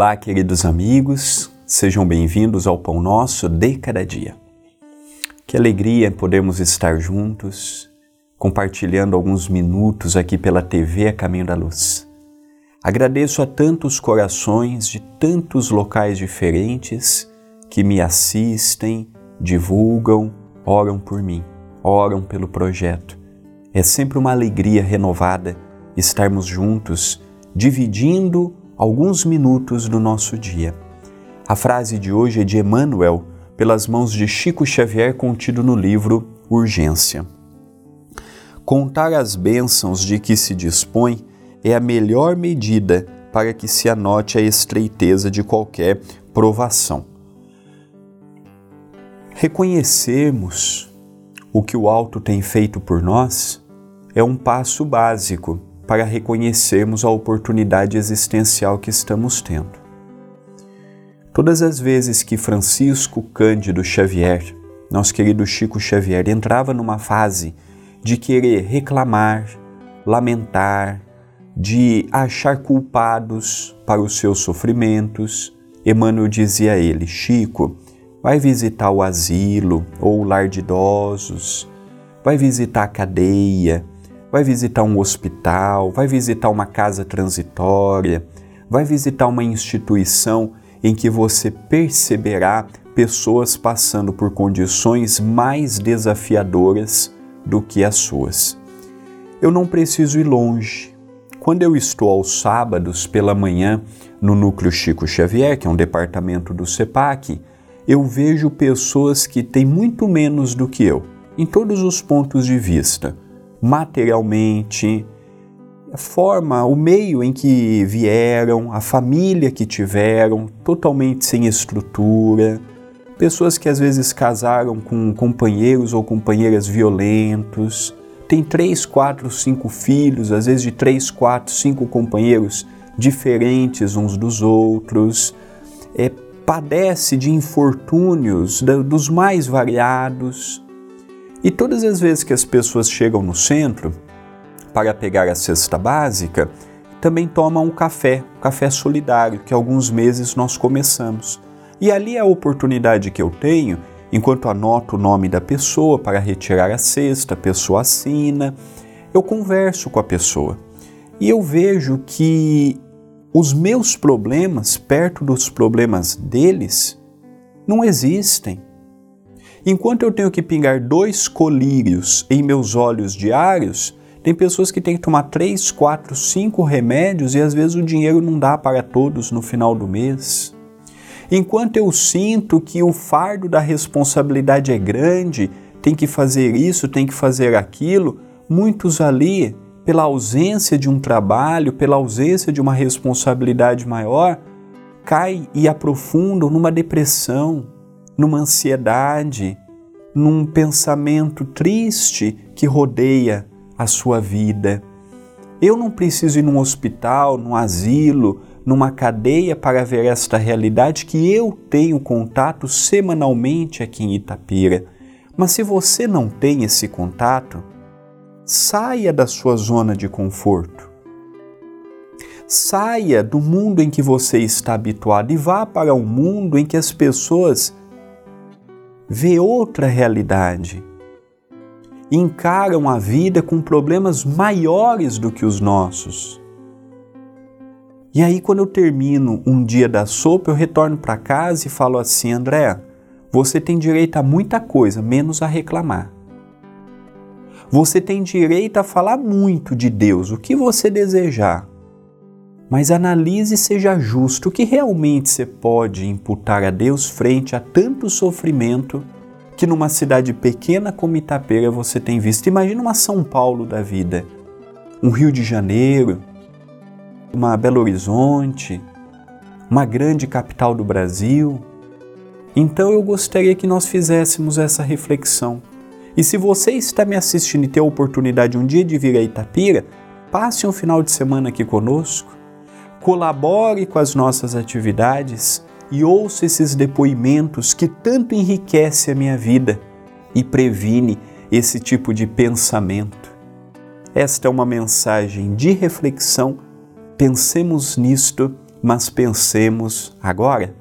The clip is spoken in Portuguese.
Olá, queridos amigos, sejam bem-vindos ao Pão Nosso de Cada Dia. Que alegria podermos estar juntos, compartilhando alguns minutos aqui pela TV a Caminho da Luz. Agradeço a tantos corações de tantos locais diferentes que me assistem, divulgam, oram por mim, oram pelo projeto. É sempre uma alegria renovada estarmos juntos, dividindo alguns minutos do nosso dia. A frase de hoje é de Emmanuel, pelas mãos de Chico Xavier, contido no livro Urgência. Contar as bênçãos de que se dispõe é a melhor medida para que se anote a estreiteza de qualquer provação. Reconhecermos o que o alto tem feito por nós é um passo básico para reconhecermos a oportunidade existencial que estamos tendo. Todas as vezes que Francisco Cândido Xavier, nosso querido Chico Xavier, entrava numa fase de querer reclamar, lamentar, de achar culpados para os seus sofrimentos, Emmanuel dizia a ele: Chico, vai visitar o asilo ou o lar de idosos, vai visitar a cadeia, vai visitar um hospital, vai visitar uma casa transitória, vai visitar uma instituição em que você perceberá pessoas passando por condições mais desafiadoras do que as suas. Eu não preciso ir longe. Quando eu estou aos sábados pela manhã no Núcleo Chico Xavier, que é um departamento do CEPAC, eu vejo pessoas que têm muito menos do que eu, em todos os pontos de vista materialmente, a forma, o meio em que vieram, a família que tiveram, totalmente sem estrutura, pessoas que às vezes casaram com companheiros ou companheiras violentos, tem três, quatro, cinco filhos, às vezes de três, quatro, cinco companheiros diferentes uns dos outros, é, padece de infortúnios dos mais variados e todas as vezes que as pessoas chegam no centro para pegar a cesta básica, também tomam um café, um café solidário, que alguns meses nós começamos. E ali é a oportunidade que eu tenho, enquanto anoto o nome da pessoa para retirar a cesta, a pessoa assina, eu converso com a pessoa. E eu vejo que os meus problemas, perto dos problemas deles, não existem. Enquanto eu tenho que pingar dois colírios em meus olhos diários, tem pessoas que têm que tomar três, quatro, cinco remédios e às vezes o dinheiro não dá para todos no final do mês. Enquanto eu sinto que o fardo da responsabilidade é grande, tem que fazer isso, tem que fazer aquilo, muitos ali, pela ausência de um trabalho, pela ausência de uma responsabilidade maior, caem e aprofundam numa depressão, numa ansiedade, num pensamento triste que rodeia a sua vida. Eu não preciso ir num hospital, num asilo, numa cadeia para ver esta realidade que eu tenho contato semanalmente aqui em Itapira. Mas se você não tem esse contato, saia da sua zona de conforto. Saia do mundo em que você está habituado e vá para um mundo em que as pessoas vê outra realidade. Encaram a vida com problemas maiores do que os nossos. E aí, quando eu termino um dia da sopa, eu retorno para casa e falo assim: André, você tem direito a muita coisa, menos a reclamar. Você tem direito a falar muito de Deus, o que você desejar mas analise e seja justo o que realmente você pode imputar a Deus frente a tanto sofrimento que numa cidade pequena como Itapeira você tem visto. Imagina uma São Paulo da vida, um Rio de Janeiro, uma Belo Horizonte, uma grande capital do Brasil. Então eu gostaria que nós fizéssemos essa reflexão. E se você está me assistindo e tem a oportunidade um dia de vir a Itapira, passe um final de semana aqui conosco colabore com as nossas atividades e ouça esses depoimentos que tanto enriquece a minha vida e previne esse tipo de pensamento. Esta é uma mensagem de reflexão. Pensemos nisto mas pensemos agora